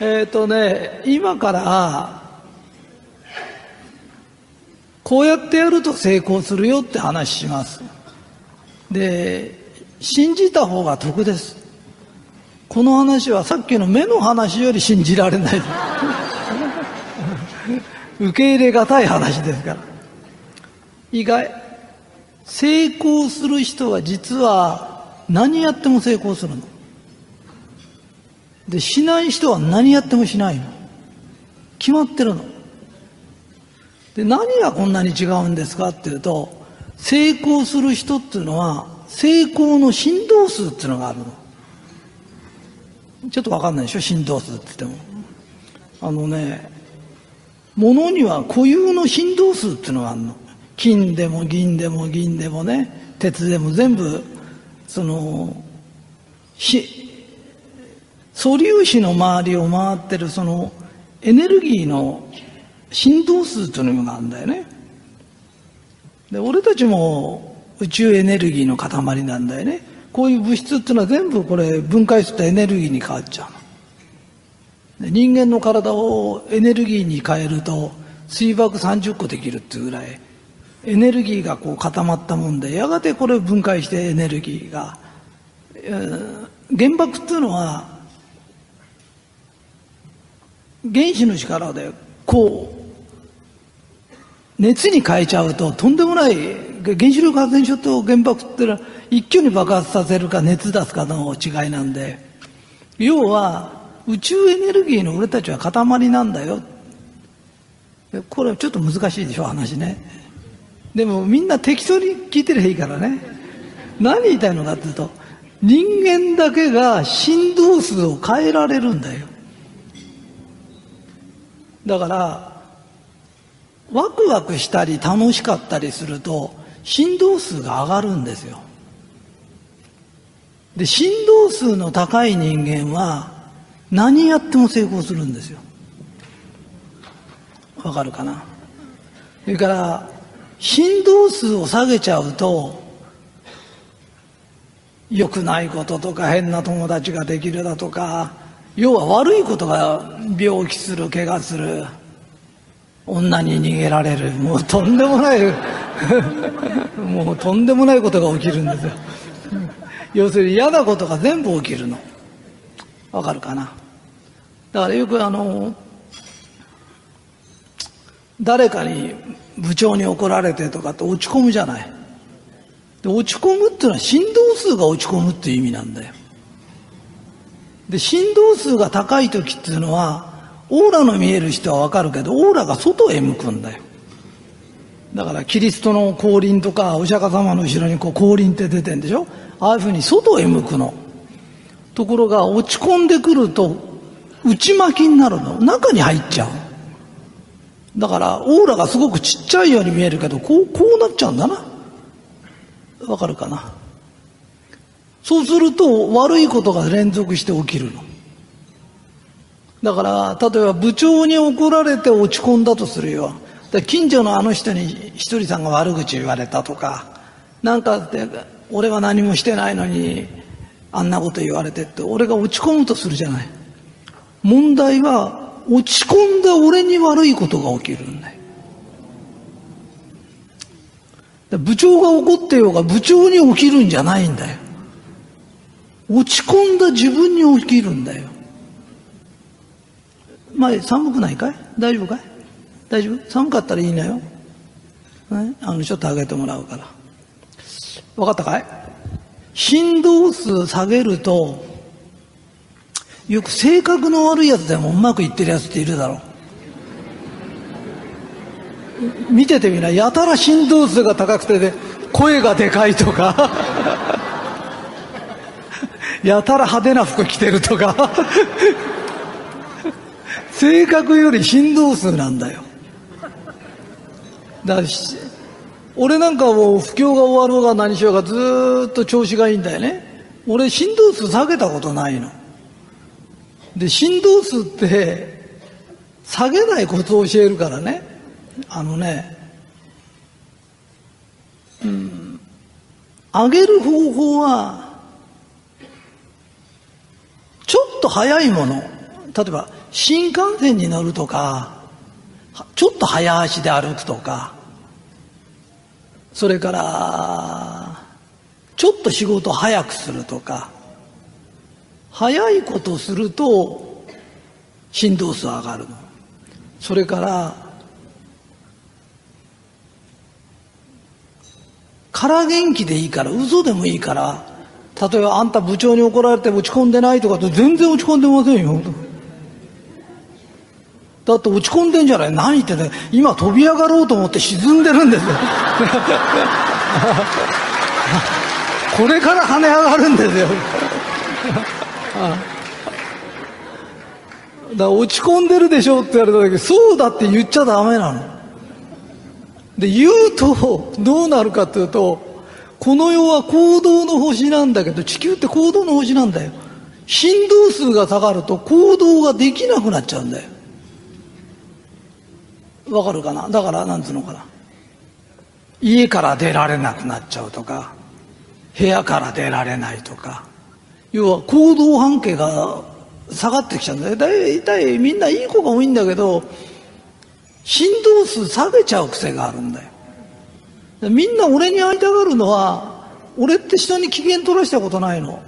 えっ、とね、今から、こうやってやると成功するよって話します。で、信じた方が得です。この話はさっきの目の話より信じられない。受け入れがたい話ですから。意外、成功する人は実は何やっても成功するの？で、しない人は何やってもしないの。決まってるの。で、何がこんなに違うんですかっていうと、成功する人っていうのは、成功の振動数っていうのがあるの。ちょっとわかんないでしょ？振動数って言っても。あのね、物には固有の振動数っていうのがあるの。金でも銀でも銀でもね、鉄でも全部、その、し、素粒子の周りを回ってるそのエネルギーの振動数というのがあるんだよね。で、俺たちも宇宙エネルギーの塊なんだよね。こういう物質っていうのは全部これ分解するとエネルギーに変わっちゃうの。人間の体をエネルギーに変えると水爆30個できるっていうぐらいエネルギーがこう固まったもんでやがてこれ分解してエネルギーが、えー原爆っていうのは原子の力でこう熱に変えちゃうととんでもない原子力発電所と原爆ってのは一挙に爆発させるか熱出すかの違いなんで要は宇宙エネルギーの俺たちは塊なんだよ。これちょっと難しいでしょ話ね。でもみんな適当に聞いてりゃいいからね。何言いたいのかっていうと人間だけが振動数を変えられるんだよ。だからワクワクしたり楽しかったりすると振動数が上がるんですよ。で振動数の高い人間は何やっても成功するんですよ。わかるかな？それから振動数を下げちゃうと良くないこととか変な友達ができるだとか要は悪いことが病気する怪我する。女に逃げられる。もうとんでもない。もうとんでもないことが起きるんですよ。要するに嫌なことが全部起きるの。わかるかな？だからよくあの誰かに部長に怒られてとかって落ち込むじゃない。で落ち込むっていうのは振動数が落ち込むっていう意味なんだよ。で振動数が高い時っていうのはオーラの見える人はわかるけどオーラが外へ向くんだよ。だからキリストの降臨とかお釈迦様の後ろにこう降臨って出てんでしょ？ああいうふうに外へ向くの。ところが落ち込んでくると内巻きになるの。中に入っちゃう。だからオーラがすごくちっちゃいように見えるけどこうこうなっちゃうんだな。わかるかな？そうすると悪いことが連続して起きるの。だから例えば部長に怒られて落ち込んだとするよ。近所のあの人に一人さんが悪口言われたとかなんかって俺は何もしてないのにあんなこと言われてって俺が落ち込むとするじゃない。問題は落ち込んだ俺に悪いことが起きるんだよ。部長が怒ってようが部長に起きるんじゃないんだよ。落ち込んだ自分に起きるんだよ。まあ寒くないかい？大丈夫かい？大丈夫？寒かったらいいのよ、ね、あのちょっと上げてもらうから。分かったかい？振動数下げるとよく性格の悪いやつでもうまくいってるやつっているだろう。見ててみな。やたら振動数が高くて、ね、声がでかいとか。やたら派手な服着てるとか。性格より振動数なんだよ。だから俺なんかもう不況が終わろうが何しようがずっと調子がいいんだよね。俺振動数下げたことないの。で振動数って下げないコツを教えるからね。あのねうん。上げる方法はちょっと早いもの。例えば新幹線に乗るとかちょっと早足で歩くとか。それからちょっと仕事早くするとか。早いことすると振動数上がるの。それから空元気でいいから嘘でもいいから例えばあんた部長に怒られて落ち込んでないとかって全然落ち込んでませんよ。だって落ち込んでんじゃない？何言ってね今飛び上がろうと思って沈んでるんですよ。これから跳ね上がるんですよ。だから落ち込んでるでしょって言われた時そうだって言っちゃダメなの。で言うとどうなるかっていうとこの世は行動の星なんだけど地球って行動の星なんだよ。振動数が下がると行動ができなくなっちゃうんだよ。わかるかな？だからなんつうのかな？家から出られなくなっちゃうとか部屋から出られないとか要は行動半径が下がってきちゃうんだよ。大体みんないい子が多いんだけど振動数下げちゃう癖があるんだよ。みんな俺に会いたがるのは俺って人に機嫌取らしたことないの。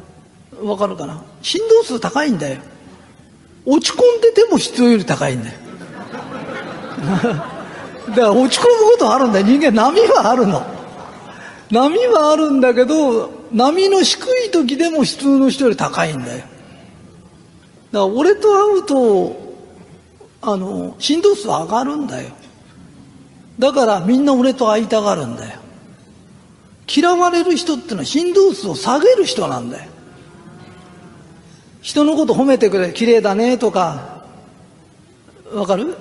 わかるかな？振動数高いんだよ。落ち込んでても必要より高いんだよ。だから落ち込むことあるんだよ。人間波はあるの。波はあるんだけど波の低い時でも普通の人より高いんだよ。だから俺と会うとあの振動数上がるんだよ。だからみんな俺と会いたがるんだよ。嫌われる人ってのは振動数を下げる人なんだよ。人のこと褒めてくれ綺麗だねとか。わかる？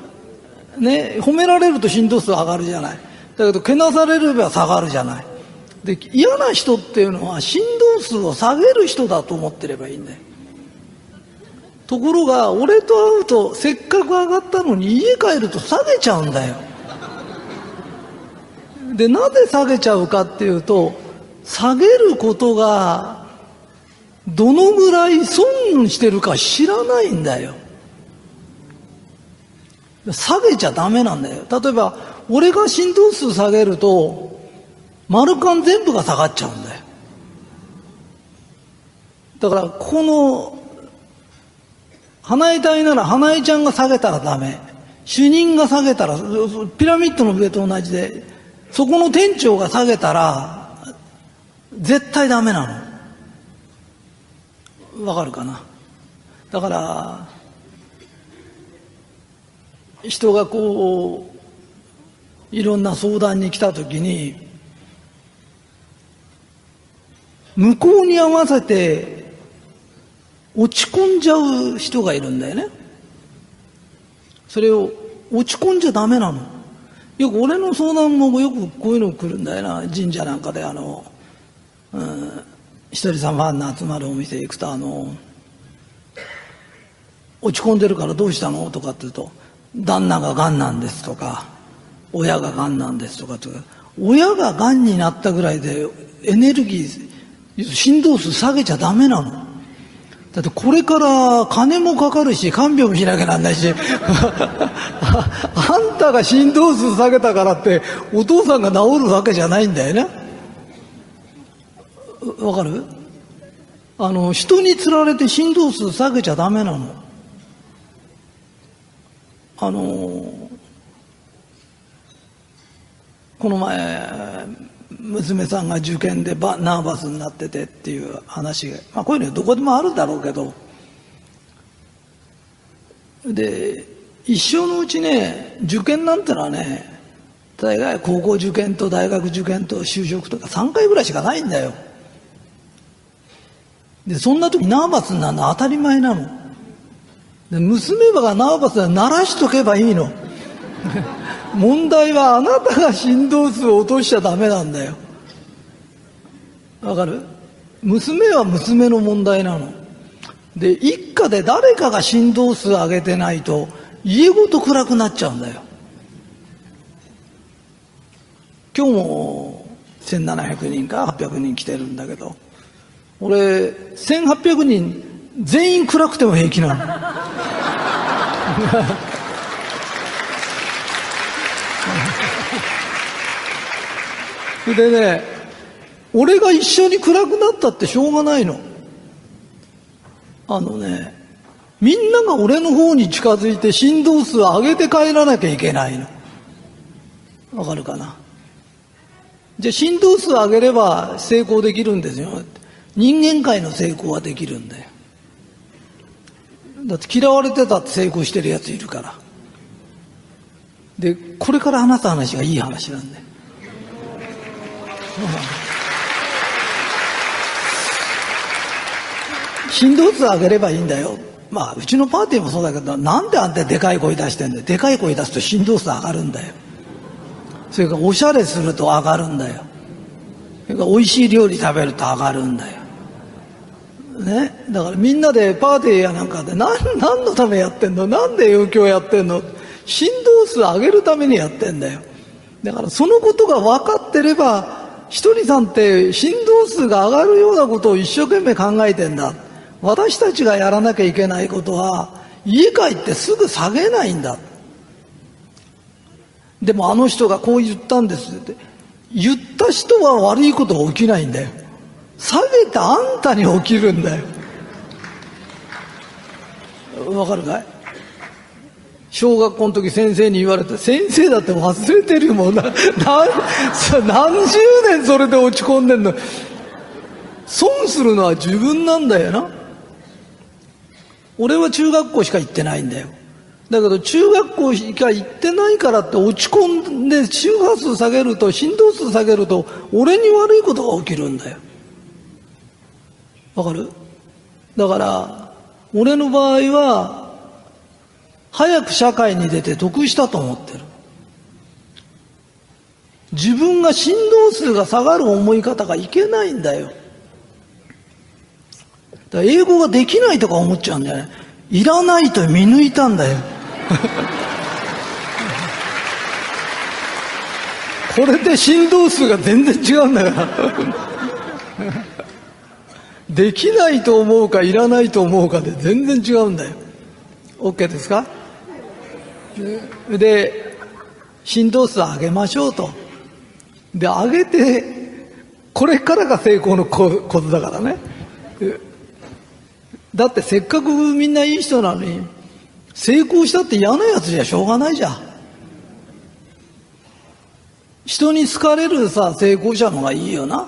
ね褒められると振動数上がるじゃない。だけどけなされれば下がるじゃない。で嫌な人っていうのは振動数を下げる人だと思ってればいいんだよ。ところが俺と会うとせっかく上がったのに家帰ると下げちゃうんだよ。でなぜ下げちゃうかっていうと下げることがどのぐらい損してるか知らないんだよ。下げちゃダメなんだよ。例えば俺が振動数下げると丸カン全部が下がっちゃうんだよ。だからここの花江隊なら花江ちゃんが下げたらダメ。主任が下げたらピラミッドの上と同じでそこの店長が下げたら絶対ダメなの。わかるかな？だから人がこういろんな相談に来た時に向こうに合わせて落ち込んじゃう人がいるんだよね。それを落ち込んじゃダメなの。よく俺の相談もよくこういうの来るんだよな。神社なんかであの、うん、一人さんファンの集まるお店行くとあの落ち込んでるからどうしたのとかって言うと旦那ががんなんですとか親ががんなんですとかとか親ががんになったぐらいでエネルギー振動数下げちゃダメなの。だってこれから金もかかるし看病もしなきゃなんないし。あんたが振動数下げたからってお父さんが治るわけじゃないんだよね。わかる？あの人につられて振動数下げちゃダメなの。あのこの前娘さんが受験でバナーバスになっててっていう話が、まあ、こういうのどこでもあるだろうけど。で一生のうちね受験なんてのはね大概高校受験と大学受験と就職とか3回ぐらいしかないんだよ。でそんな時ナーバスになるのは当たり前なの。で娘がナーバスで鳴らしとけばいいの。問題はあなたが振動数を落としちゃダメなんだよ。わかる？娘は娘の問題なの。で一家で誰かが振動数上げてないと家ごと暗くなっちゃうんだよ。今日も1700人か800人来てるんだけど。俺1800人全員暗くても平気なの。でね、俺が一緒に暗くなったってしょうがないの。あのね、みんなが俺の方に近づいて振動数を上げて帰らなきゃいけないの。わかるかな？じゃあ振動数を上げれば成功できるんですよ。人間界の成功はできるんだよ。だって嫌われてたって成功してるやついるから。で、これから話す話がいい話なんだよ。振動数上げればいいんだよ。まあ、うちのパーティーもそうだけど、なんであんたでかい声出してんだよ。でかい声出すと振動数上がるんだよ。それからおしゃれすると上がるんだよ。それから美味しい料理食べると上がるんだよ。ね？だからみんなでパーティーやなんかで何、何のためやってんの？なんで余興やってんの？振動数上げるためにやってんだよ。だからそのことが分かってれば、ひとりさんって振動数が上がるようなことを一生懸命考えてんだ。私たちがやらなきゃいけないことは、家帰ってすぐ下げないんだ。でもあの人がこう言ったんですって。言った人は悪いことが起きないんだよ。下げたあんたに起きるんだよ。わかるかい？小学校の時先生に言われて、先生だって忘れてるもんな。何十年それで落ち込んでんの。損するのは自分なんだよな。俺は中学校しか行ってないんだよ。だけど中学校しか行ってないからって落ち込んで周波数下げると振動数下げると俺に悪いことが起きるんだよ。わかる？だから俺の場合は早く社会に出て得したと思ってる。自分が振動数が下がる思い方がいけないんだよ。だ英語ができないとか思っちゃうんだよね。いらないと見抜いたんだよ。これで振動数が全然違うんだから。できないと思うかいらないと思うかで全然違うんだよ。OK ですか？で、振動数上げましょうと。で、上げて、これからが成功のことだからね。だってせっかくみんないい人なのに、成功したって嫌なやつじゃしょうがないじゃん。人に好かれるさ、成功者の方がいいよな。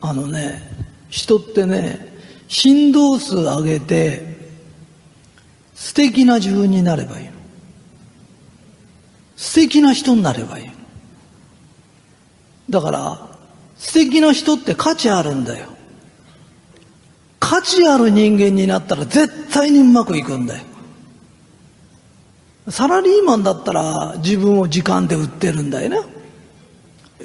あのね、人ってね、振動数上げて、素敵な自分になればいい。素敵な人になればいい。だから、素敵な人って価値あるんだよ。価値ある人間になったら絶対にうまくいくんだよ。サラリーマンだったら自分を時間で売ってるんだよね。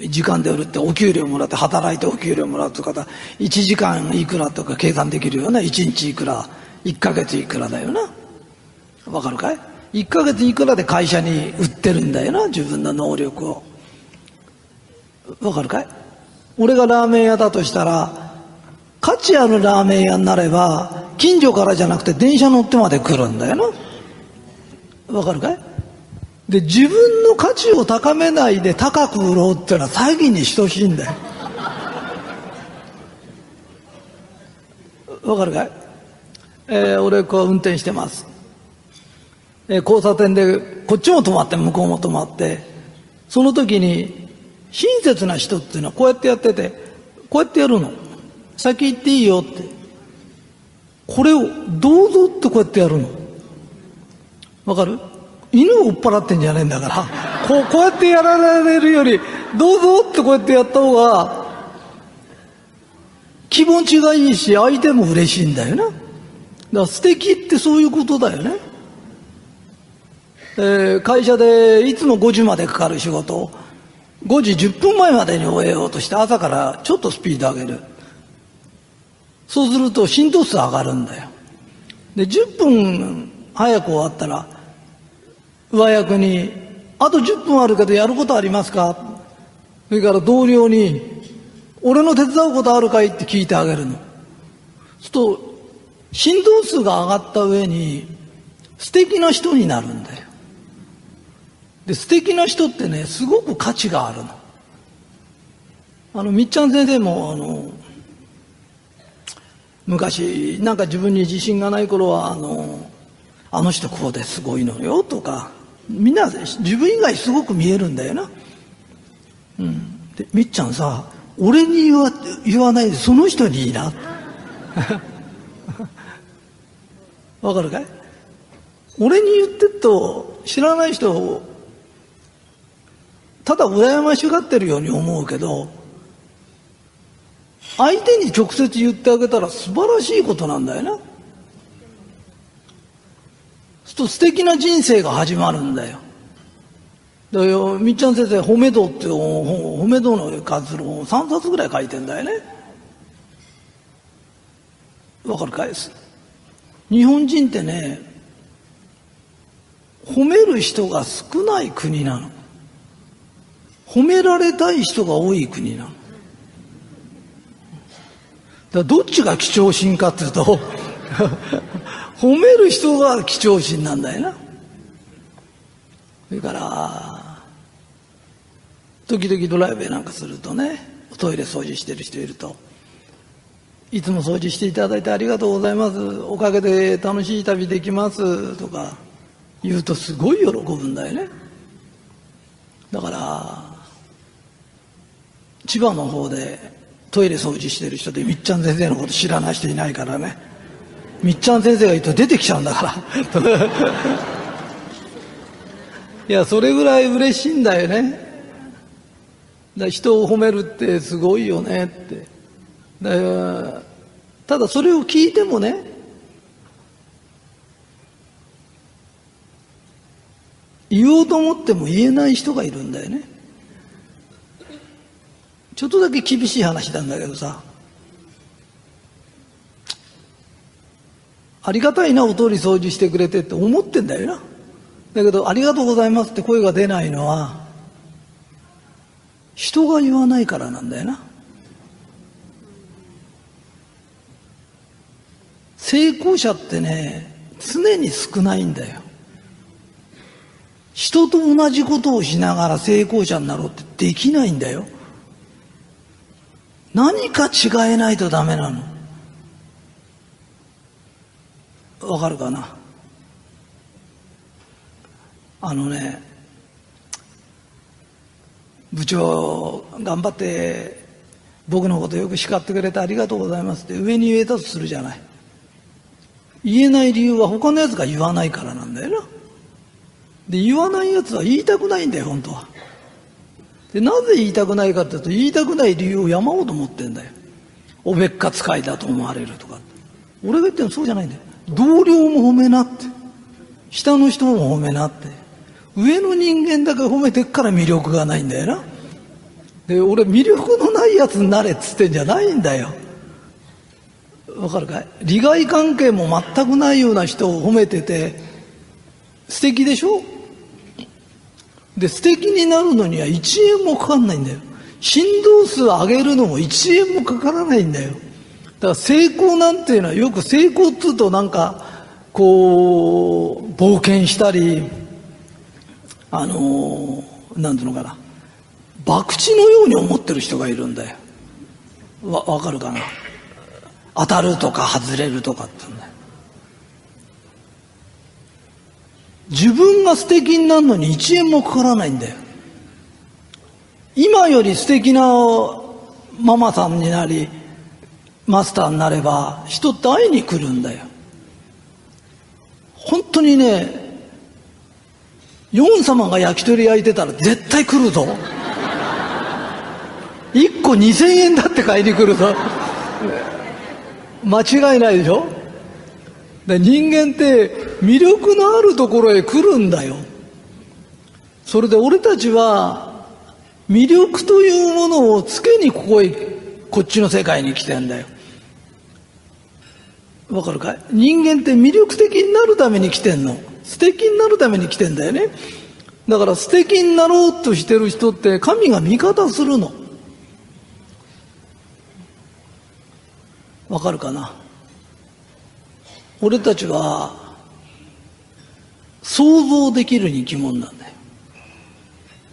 時間で売るってお給料もらって働いてお給料もらうとか1時間いくらとか計算できるよね。1日いくら、1ヶ月いくらだよな。わかるかい ?1 ヶ月いくらで会社に売ってるんだよな、自分の能力を。わかるかい？俺がラーメン屋だとしたら、価値あるラーメン屋になれば、近所からじゃなくて電車乗ってまで来るんだよな。わかるかい？で、自分の価値を高めないで高く売ろうっていうのは詐欺に等しいんだよ。わかるかい？えー、俺こう運転してます。え交差点でこっちも止まって向こうも止まってその時に親切な人っていうのはこうやってやっててこうやってやるの。先行っていいよって。これをどうぞってこうやってやるの。わかる？犬を追っ払ってんじゃねえんだから。こうこうやってやられるよりどうぞってこうやってやった方が気持ちがいいし相手も嬉しいんだよな。だから素敵ってそういうことだよね。えー、会社でいつも5時までかかる仕事を5時10分前までに終えようとして朝からちょっとスピード上げるそうすると振動数上がるんだよで10分早く終わったら上役に「あと10分あるけどやることありますか?」それから同僚に「俺の手伝うことあるかい?」って聞いてあげるのすると振動数が上がった上に素敵な人になるんだよ。で、素敵な人ってね、すごく価値があるの。あの、みっちゃん先生も、あの、昔、なんか自分に自信がない頃は、あの、あの人こうですごいのよとか、みんな自分以外すごく見えるんだよな。うん。で、みっちゃんさ、俺に言わ言わないでその人にいいな。わかるかい？俺に言ってっと知らない人ただ羨ましがってるように思うけど相手に直接言ってあげたら素晴らしいことなんだよな。と素敵な人生が始まるんだよ。だよ、みっちゃん先生、褒め道っていう褒め道の関する本を3冊ぐらい書いてんだよね。わかるかい？です日本人ってね、褒める人が少ない国なの。褒められたい人が多い国なの。だどっちが貴重心かっていうと 褒める人が貴重心なんだよな。それから、時々ドライブなんかするとね、トイレ掃除してる人いると、いつも掃除していただいてありがとうございます。おかげで楽しい旅できます。とか言うとすごい喜ぶんだよね。だから、千葉の方でトイレ掃除してる人でみっちゃん先生のこと知らない人いないからね。みっちゃん先生が言うと出てきちゃうんだから。いやそれぐらい嬉しいんだよね。だ人を褒めるってすごいよねって。だただそれを聞いてもね言おうと思っても言えない人がいるんだよね。ちょっとだけ厳しい話なんだけどさありがたいな、お通り掃除してくれてって思ってんだよな。だけど、ありがとうございますって声が出ないのは、人が言わないからなんだよな。成功者ってね、常に少ないんだよ。人と同じことをしながら成功者になろうってできないんだよ。何か違えないとダメなの。わかるかな？あのね部長頑張って僕のことよく叱ってくれてありがとうございますって上に言えたとするじゃない。言えない理由は他のやつが言わないからなんだよな。で言わないやつは言いたくないんだよ本当は。でなぜ言いたくないかっていうと言いたくない理由を山ほど持ってんだよおべっか使いだと思われるとか俺が言ってるのそうじゃないんだよ同僚も褒めなって。下の人も褒めなって。上の人間だけ褒めてっから魅力がないんだよな。で、俺魅力のないやつになれっつってんじゃないんだよ。わかるかい？利害関係も全くないような人を褒めてて、素敵でしょ？で、素敵になるのには1円もかかんないんだよ。振動数上げるのも1円もかからないんだよ。だから成功なんていうのはよく成功っつうとなんかこう冒険したりあのなんていうのかな博打のように思ってる人がいるんだよわ分かるかな当たるとか外れるとかってんだよ自分が素敵になるのに1円もかからないんだよ。今より素敵なママさんになりマスターになれば人って会いに来るんだよ。本当にねヨン様が焼き鳥焼いてたら絶対来るぞ。1個2000円だって買いに来るぞ。間違いないでしょ？で人間って魅力のあるところへ来るんだよそれで俺たちは魅力というものをつけにここへこっちの世界に来てんだよわかるかい？人間って魅力的になるために来てんの。素敵になるために来てんだよね。だから素敵になろうとしてる人って神が味方するの。わかるかな？俺たちは想像できる生き物なんだよ。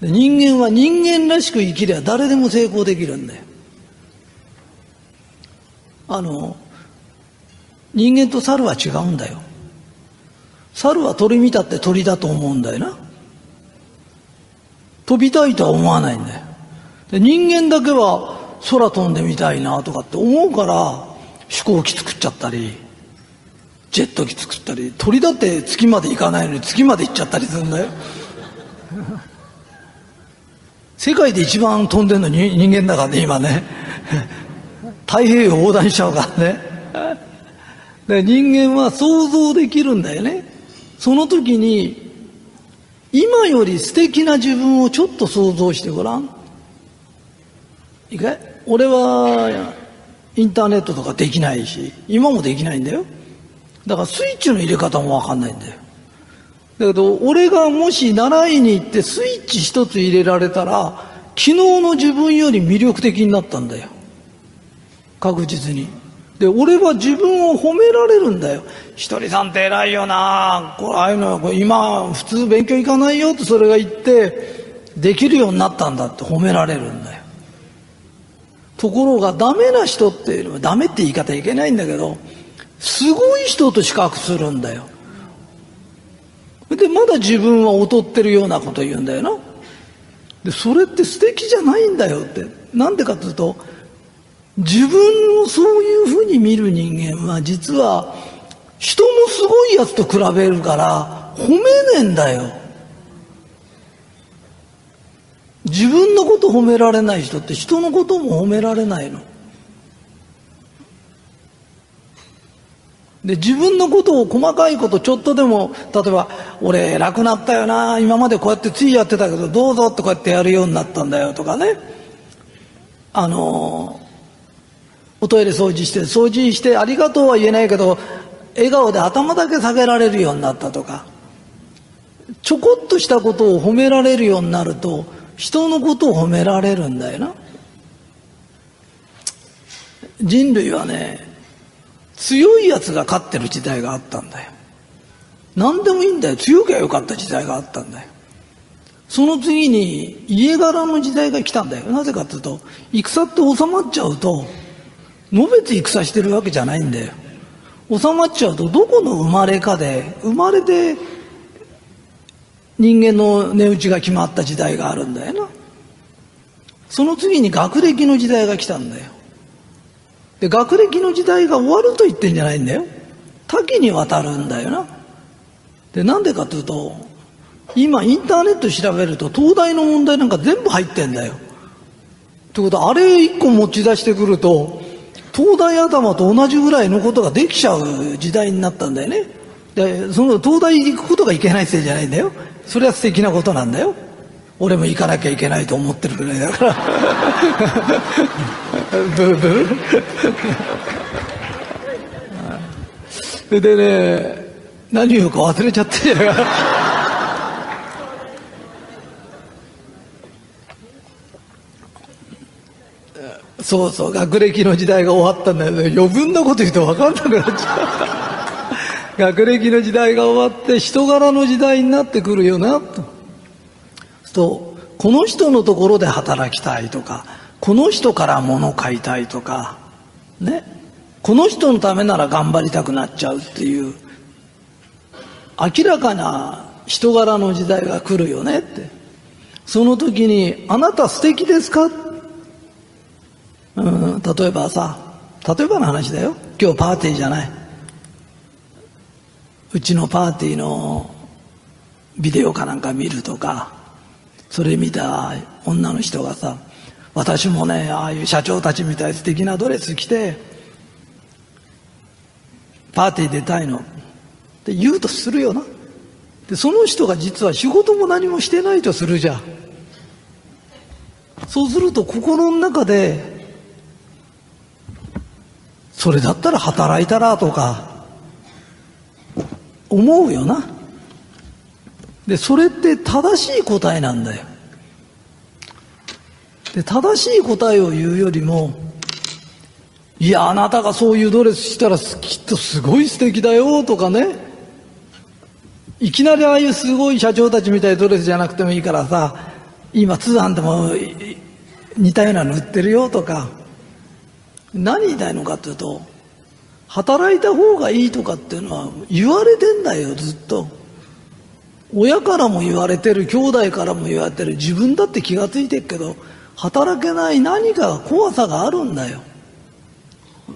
人間は人間らしく生きりゃ誰でも成功できるんだよ。あの、人間と猿は違うんだよ。猿は鳥見たって鳥だと思うんだよな。飛びたいとは思わないんだよ。で人間だけは空飛んでみたいなとかって思うから飛行機作っちゃったり、ジェット機作ったり、鳥だって月まで行かないのに月まで行っちゃったりするんだよ。世界で一番飛んでるのに人間だからね、今ね。太平洋横断しちゃうからね。で人間は想像できるんだよね。その時に、今より素敵な自分をちょっと想像してごらん。いいかい俺は、インターネットとかできないし、今もできないんだよ。だからスイッチの入れ方もわかんないんだよ。だけど、俺がもし習いに行ってスイッチ一つ入れられたら、昨日の自分より魅力的になったんだよ。確実に。で、俺は自分を褒められるんだよ。ひとりさんって偉いよなこれ、ああいうのは、今、普通勉強行かないよってそれが言って、できるようになったんだって褒められるんだよ。ところが、ダメな人っていうのは、ダメって言い方いけないんだけど、すごい人と比較するんだよ。で、まだ自分は劣ってるようなこと言うんだよな。で、それって素敵じゃないんだよって。なんでかというと、自分をそういうふうに見る人間は実は人もすごいやつと比べるから褒めねえんだよ。自分のこと褒められない人って人のことも褒められないの。で、自分のことを細かいことちょっとでも、例えば、俺偉くなったよな、今までこうやってついやってたけど、どうぞってこうやってやるようになったんだよとかね。あの、おトイレ掃除して、掃除してありがとうは言えないけど、笑顔で頭だけ下げられるようになったとか、ちょこっとしたことを褒められるようになると、人のことを褒められるんだよな。人類はね、強いやつが勝ってる時代があったんだよ。何でもいいんだよ。強きゃよかった時代があったんだよ。その次に家柄の時代が来たんだよ。なぜかというと、戦って収まっちゃうと、のべつ戦してるわけじゃないんだよ。収まっちゃうと、どこの生まれかで、生まれて人間の値打ちが決まった時代があるんだよな。その次に学歴の時代が来たんだよ。で、学歴の時代が終わると言ってんじゃないんだよ。多岐にわたるんだよな。で、なんでかというと、今インターネット調べると東大の問題なんか全部入ってんだよ。ってことは、あれ一個持ち出してくると、東大頭と同じぐらいのことができちゃう時代になったんだよね。で、その東大行くことがいけないせいじゃないんだよ。それは素敵なことなんだよ。俺も行かなきゃいけないと思ってるぐらいだから。ブーブー。でね何言うか忘れちゃって。そうそう学歴の時代が終わったんだよね。余分なこと言うと分かんなくなっちゃう。学歴の時代が終わって人柄の時代になってくるよな。ととこの人のところで働きたいとかこの人から物買いたいとかね。この人のためなら頑張りたくなっちゃうっていう明らかな人柄の時代が来るよねって。その時に「あなた素敵ですか?」うん、例えばさ例えばの話だよ。今日パーティーじゃない。うちのパーティーのビデオかなんか見るとかそれ見た女の人がさ私もねああいう社長たちみたい素敵なドレス着てパーティー出たいの。って言うとするよな。でその人が実は仕事も何もしてないとするじゃん。そうすると心の中でそれだったら働いたらとか思うよな。で、それって正しい答えなんだよ。で、正しい答えを言うよりも、いや、あなたがそういうドレスしたらきっとすごい素敵だよとかね。いきなりああいうすごい社長たちみたいなドレスじゃなくてもいいからさ、今通販でも似たようなの売ってるよとか、何言いたいのかっていうと、働いた方がいいとかっていうのは言われてんだよ、ずっと。親からも言われてる、兄弟からも言われてる、自分だって気がついてるけど、働けない何か怖さがあるんだよ。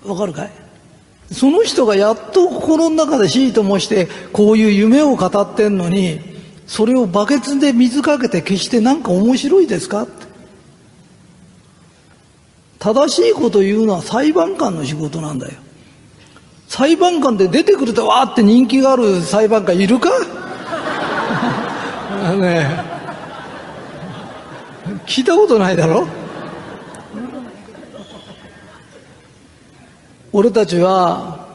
わかるかい？その人がやっと心の中でシートもしてこういう夢を語ってんのにそれをバケツで水かけて消してなんか面白いですか？正しいこと言うのは裁判官の仕事なんだよ。裁判官で出てくるとわーって人気がある裁判官いるか？ね聞いたことないだろ？俺たちは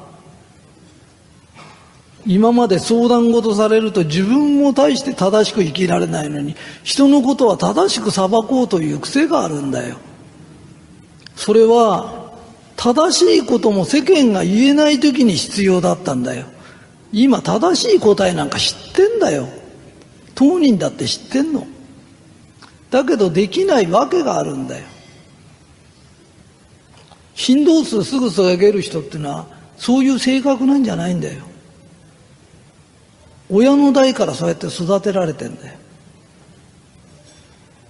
今まで相談事されると自分も対して正しく生きられないのに人のことは正しく裁こうという癖があるんだよ。それは正しいことも世間が言えない時に必要だったんだよ。今正しい答えなんか知ってんだよ。当人だって知ってんの？だけどできないわけがあるんだよ。振動数すぐ下げる人っていうのはそういう性格なんじゃないんだよ。親の代からそうやって育てられてんだよ。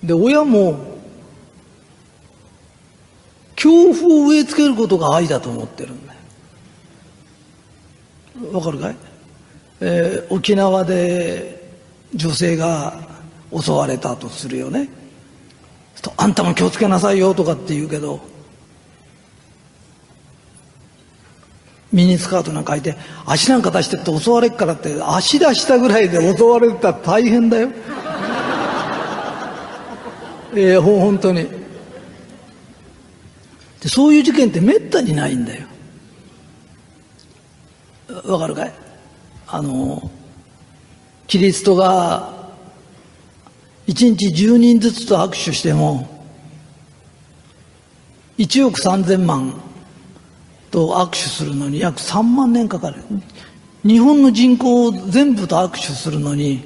で親も恐怖を植え付けることが愛だと思ってるんだよ。わかるかい、えー、沖縄で女性が襲われたとするよね。あんたも気をつけなさいよとかって言うけどミニスカートなんか履いて足なんか出してって襲われっからって足出したぐらいで襲われたら大変だよ。え えー、本当に。でそういう事件ってめったにないんだよ。わかるかい？あのキリストが一日10人ずつと握手しても1億3000万と握手するのに約3万年かかる。日本の人口を全部と握手するのに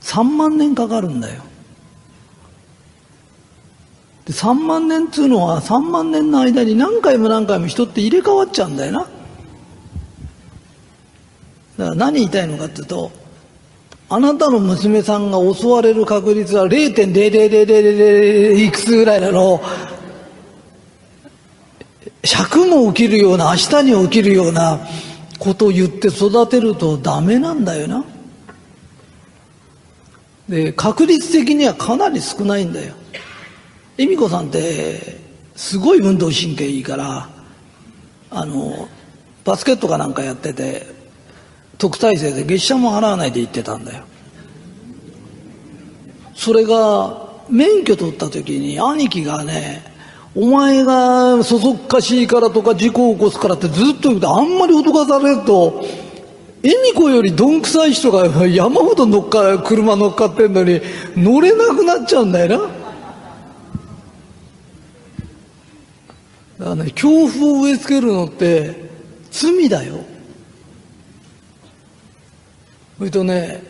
3万年かかるんだよ。で3万年っつうのは3万年の間に何回も何回も人って入れ替わっちゃうんだよな。だから何言いたいのかっていうとあなたの娘さんが襲われる確率は0.0000いくつぐらいなの。100も起きるような明日に起きるようなことを言って育てるとダメなんだよな。で確率的にはかなり少ないんだよ。恵美子さんってすごい運動神経いいからあのバスケットかなんかやってて特待生で月謝も払わないで行ってたんだよ。それが免許取った時に兄貴がねお前がそそっかしいからとか事故を起こすからってずっと言うとあんまり脅かされると恵美子よりどんくさい人が山ほど乗っか車乗っかってんのに乗れなくなっちゃうんだよな。だからね恐怖を植え付けるのって罪だよ。それとね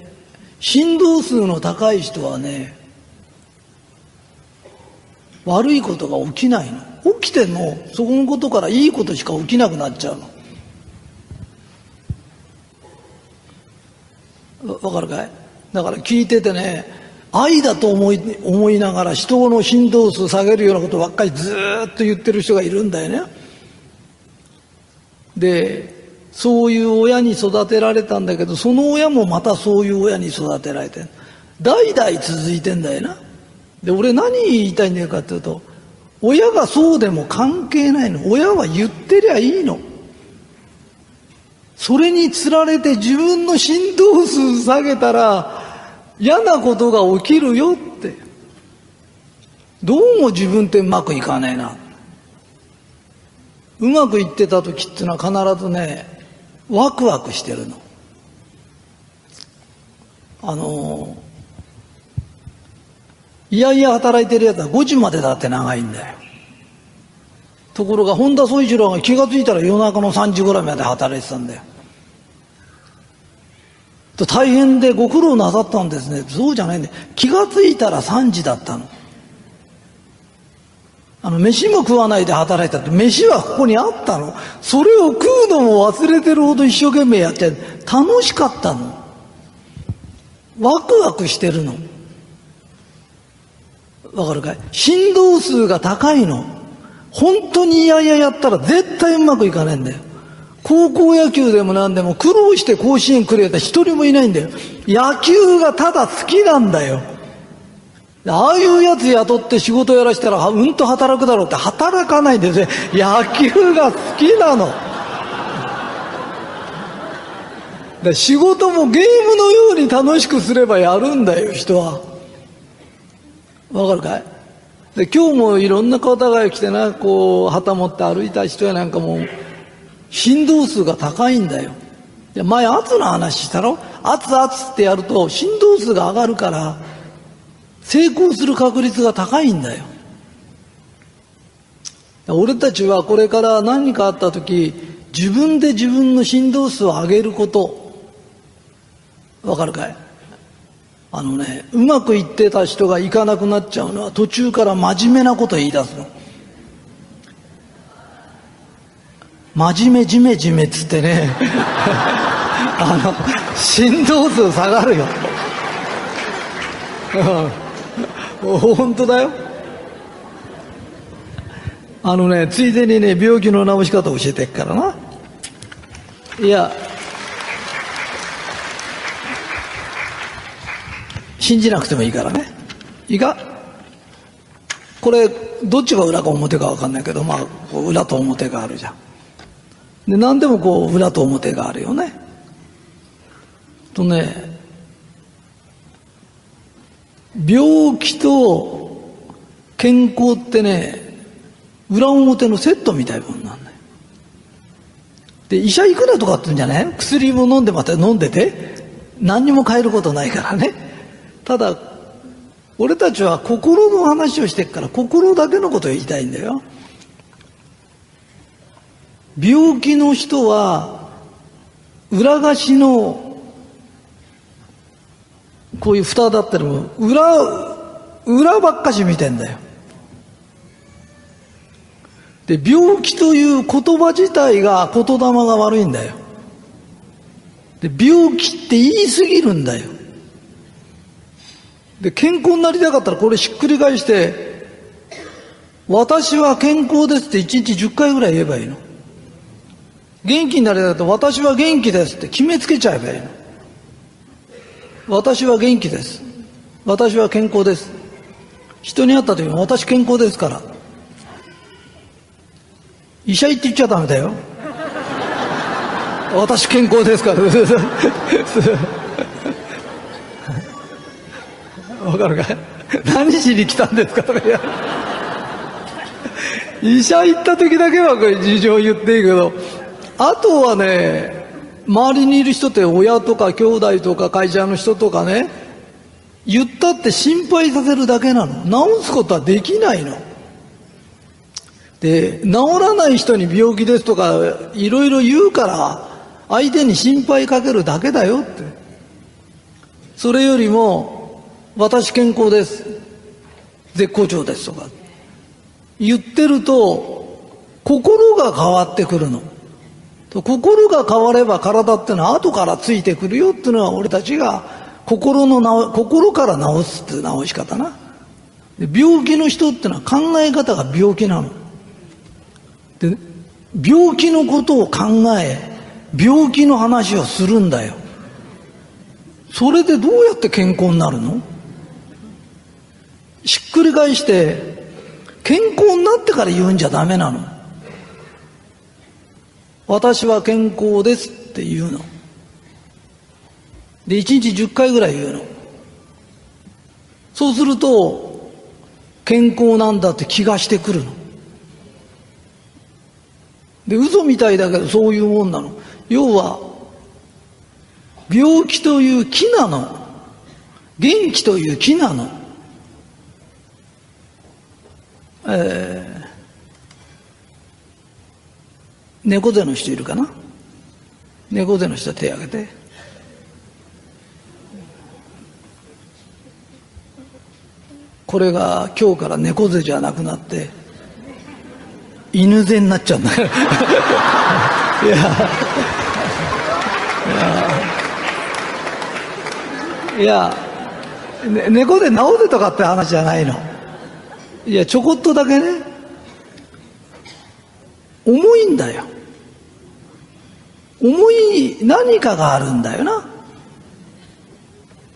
振動数の高い人はね悪いことが起きないの。起きてもそこのことからいいことしか起きなくなっちゃうの。わかるかい？だから聞いててね愛だと思い思いながら人の振動数下げるようなことばっかりずっと言ってる人がいるんだよね。でそういう親に育てられたんだけどその親もまたそういう親に育てられて代々続いてんだよな。で俺何言いたいんだよかっていうと親がそうでも関係ないの。親は言ってりゃいいの。それにつられて自分の振動数下げたら嫌なことが起きるよって。どうも自分ってうまくいかねえな。うまくいってた時っていうのは必ずねワクワクしてるのあのいやいや働いてるやつは5時までだって長いんだよ。ところが本田宗一郎が気が付いたら夜中の3時ぐらいまで働いてたんだよ。大変でご苦労なさったんですね。そうじゃないんで、気がついたら3時だったの。あの、飯も食わないで働いたって、飯はここにあったの。それを食うのも忘れてるほど一生懸命やって、楽しかったの。ワクワクしてるの。わかるかい？振動数が高いの。本当に嫌々やったら絶対うまくいかないんだよ。高校野球でも何でも苦労して甲子園来るやつ一人もいないんだよ。野球がただ好きなんだよ。ああいうやつ雇って仕事やらしたらうんと働くだろうって働かないんですよ。野球が好きなの。で仕事もゲームのように楽しくすればやるんだよ、人は。わかるかい？で今日もいろんな方が来てな、こう、旗持って歩いた人やなんかも振動数が高いんだよ。前圧の話したろ？圧圧ってやると振動数が上がるから成功する確率が高いんだよ。俺たちはこれから何かあった時自分で自分の振動数を上げることわかるかい？あのねうまくいってた人がいかなくなっちゃうのは途中から真面目なこと言い出すの。真面目じめじめっつってね あの振動数下がるよ 本当だよ。あのねついでにね病気の治し方教えてっからな。いや信じなくてもいいからね。いいか？これどっちが裏か表か分かんないけどまあ裏と表があるじゃん。で何でもこう裏と表があるよね。とね病気と健康ってね裏表のセットみたいなもんなんだよ。で医者行くなとかって言うんじゃない？薬も飲んでまた飲んでて何にも変えることないからね。ただ俺たちは心の話をしてっから心だけのことを言いたいんだよ。病気の人は裏菓子のこういう蓋だったりも裏裏ばっかし見てんだよ。で病気という言葉自体が言霊が悪いんだよ。で病気って言い過ぎるんだよ。で健康になりたかったらこれひっくり返して私は健康ですって1日10回ぐらい言えばいいの。元気になりたいと私は元気ですって決めつけちゃえばいいの。私は元気です。私は健康です。人に会った時に私健康ですから。医者行って言っちゃダメだよ。私健康ですから。わかるかい？何しに来たんですか？とか医者行った時だけはこれ事情言っていいけど、あとはね、周りにいる人って親とか兄弟とか会社の人とかね、言ったって心配させるだけなの。治すことはできないの。で、治らない人に病気ですとかいろいろ言うから、相手に心配かけるだけだよって。それよりも、私健康です。絶好調ですとか。言ってると、心が変わってくるの。心が変われば体ってのは後からついてくるよっていうのは俺たちが心の心から治すっていう治し方な。病気の人ってのは考え方が病気なの。で、病気のことを考え、病気の話をするんだよ。それでどうやって健康になるの？ひっくり返して、健康になってから言うんじゃダメなの。私は健康ですって言うの。で、1日10回ぐらい言うの。そうすると、健康なんだって気がしてくるの。で、嘘みたいだけどそういうもんなの。要は、病気という木なの。元気という木なの。えー猫背の人いるかな？猫背の人は手を挙げて。これが今日から猫背じゃなくなって犬背になっちゃうんだ。いや。いや。いや。ね、猫背治せとかって話じゃないの。いやちょこっとだけね。重いんだよ。重い何かがあるんだよな。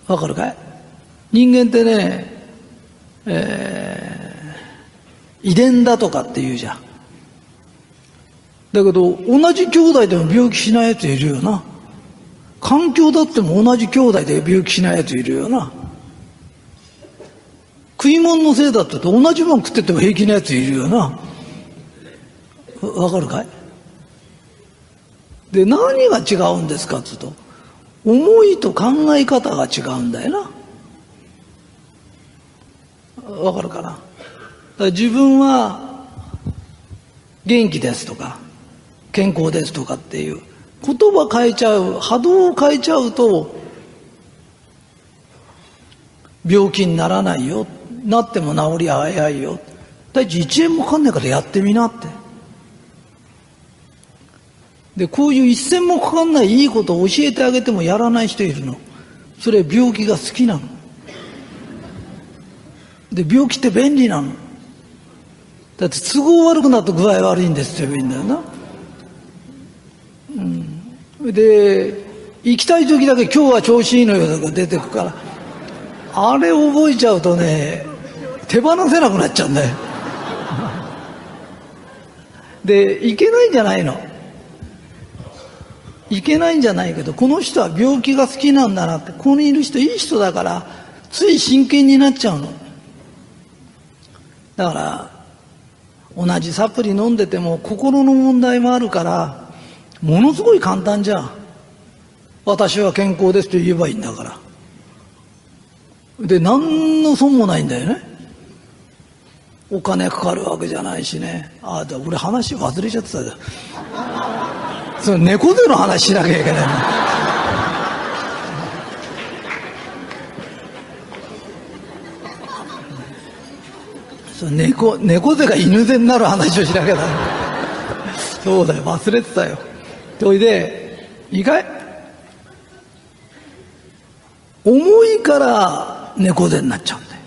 わかるかい？人間ってね、えー、遺伝だとかって言うじゃん。だけど同じ兄弟でも病気しないやついるよな。環境だっても同じ兄弟で病気しないやついるよな。食い物のせいだって同じもん食ってても平気なやついるよな。わかるかい？で何が違うんですかっつうと思いと考え方が違うんだよな。わかるかな？自分は元気ですとか健康ですとかっていう言葉変えちゃう波動を変えちゃうと病気にならないよなっても治りは早いよ。第一1円もかかんないからやってみなって。でこういう一銭もかかんないいいことを教えてあげてもやらない人いるの。それ病気が好きなの。で病気って便利なの。だって都合悪くなると具合悪いんですって言えばいいんだよな。うん。で行きたい時だけ今日は調子いいのよとか出てくから。あれ覚えちゃうとね手放せなくなっちゃうんだよ。でいけないんじゃないの。いけないんじゃないけどこの人は病気が好きなんだなってここにいる人いい人だからつい真剣になっちゃうの。だから同じサプリ飲んでても心の問題もあるからものすごい簡単じゃん。私は健康ですと言えばいいんだから。で何の損もないんだよね。お金かかるわけじゃないしね。ああ俺話忘れちゃってたじゃん。その猫背の話しなきゃいけないの。そ猫猫背が犬背になる話をしなきゃだ。そうだよ。忘れてたよ。それで意外重いから猫背になっちゃうんだよ。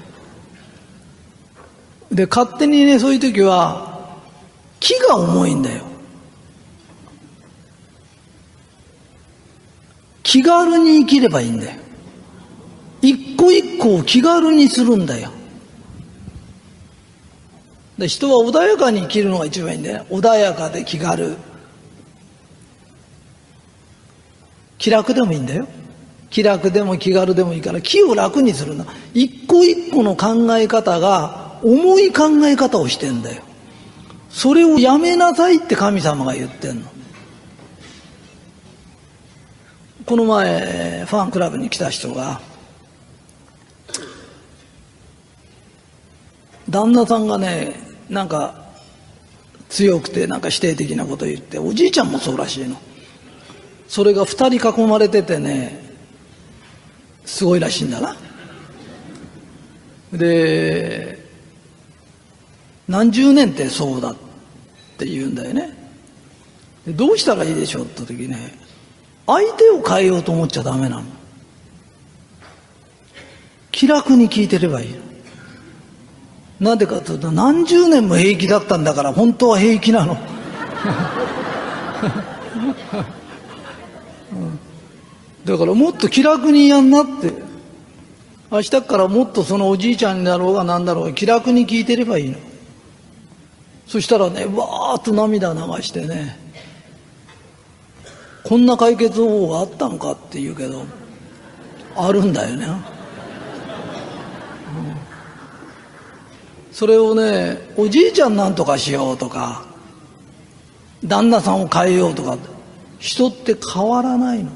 で勝手にねそういう時は木が重いんだよ。気軽に生きればいいんだよ。一個一個を気軽にするんだよ。で人は穏やかに生きるのが一番いいんだよ。穏やかで気軽。気楽でもいいんだよ。気楽でも気軽でもいいから気を楽にするんだ。一個一個の考え方が重い考え方をしてんだよ。それをやめなさいって神様が言ってんの。この前ファンクラブに来た人が旦那さんがねなんか強くてなんか否定的なこと言っておじいちゃんもそうらしいの。それが2人囲まれててねすごいらしいんだな。で何十年ってそうだって言うんだよね。どうしたらいいでしょうって時ね相手を変えようと思っちゃダメなの。気楽に聞いてればいい。なんでかというと何十年も平気だったんだから本当は平気なの、だからもっと気楽にやんなって。明日からもっとそのおじいちゃんになろうが何だろうが気楽に聞いてればいいの。そしたらねわーっと涙流してねこんな解決方法があったのかって言うけどあるんだよね、うん、それをねおじいちゃんなんとかしようとか旦那さんを変えようとか人って変わらないの。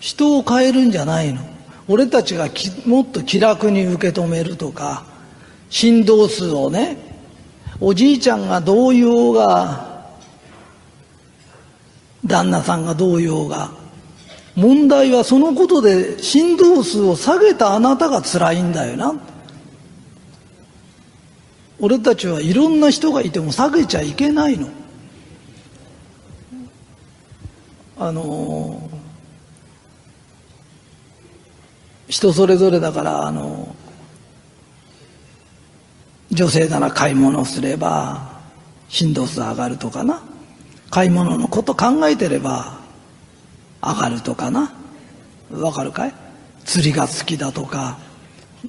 人を変えるんじゃないの。俺たちがもっと気楽に受け止めるとか振動数をねおじいちゃんがどう言おうが旦那さんがどう言おうが。問題はそのことで振動数を下げたあなたが辛いんだよな。俺たちはいろんな人がいても下げちゃいけないの。あの人それぞれだからあの女性なら買い物すれば振動数上がるとかな。買い物のこと考えてれば上がるとかな。わかるかい？釣りが好きだとか。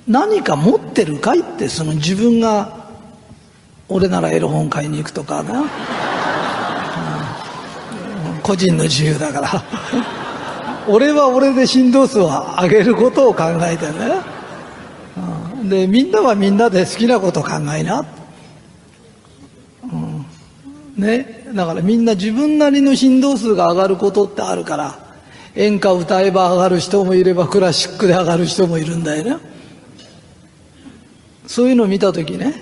何か持ってるかいってその自分が俺ならエロ本買いに行くとかな、個人の自由だから。俺は俺で振動数を上げることを考えてね、うん、でみんなはみんなで好きなこと考えな、うん、ね。だからみんな自分なりの振動数が上がることってあるから演歌歌えば上がる人もいればクラシックで上がる人もいるんだよね。そういうのを見た時ね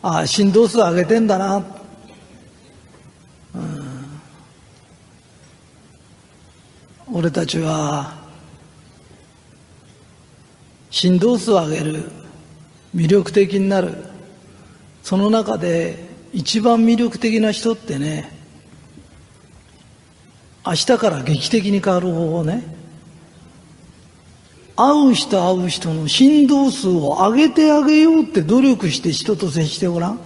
ああ振動数上げてんだな、うん、俺たちは振動数を上げる魅力的になる。その中で一番魅力的な人ってね明日から劇的に変わる方法ね。会う人会う人の振動数を上げてあげようって努力して人と接してごらん。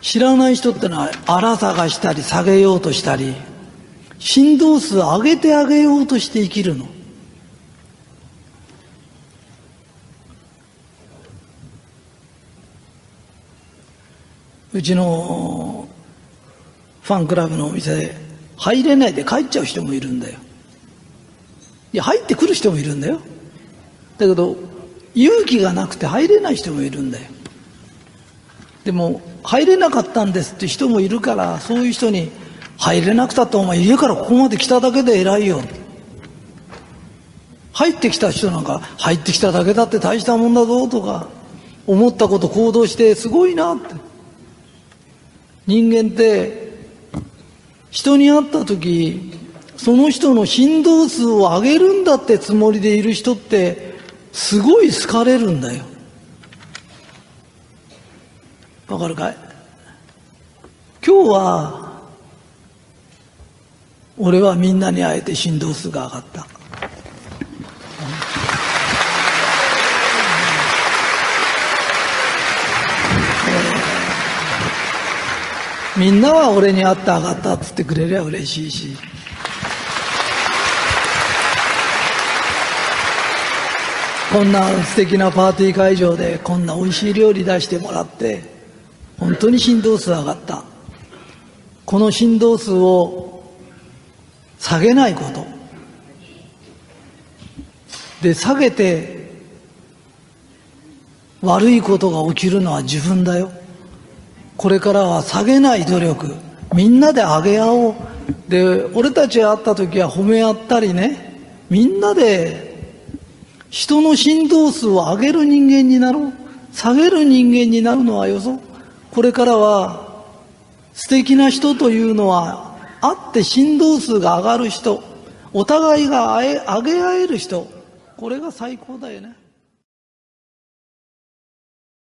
知らない人ってのは荒探したり下げようとしたり振動数上げてあげようとして生きるの。うちのファンクラブのお店で入れないで帰っちゃう人もいるんだよ。いや入ってくる人もいるんだよ。だけど勇気がなくて入れない人もいるんだよ。でも入れなかったんですって人もいるからそういう人に入れなくたってお前家からここまで来ただけで偉いよ。入ってきた人なんか入ってきただけだって大したもんだぞとか思ったこと行動してすごいなって。人間って人に会った時その人の振動数を上げるんだってつもりでいる人ってすごい好かれるんだよ。わかるかい？今日は俺はみんなに会えて振動数が上がった。みんなは俺に会って上がったっつってくれりゃ嬉しいし。こんな素敵なパーティー会場でこんな美味しい料理出してもらって本当に振動数上がった。この振動数を下げないこと。で下げて悪いことが起きるのは自分だよ。これからは下げない努力。みんなで上げ合おう。で俺たち会った時は褒め合ったりね。みんなで人の振動数を上げる人間になろう。下げる人間になるのはよそ。これからは素敵な人というのは会って振動数が上がる人。お互いが上げ合える人。これが最高だよね。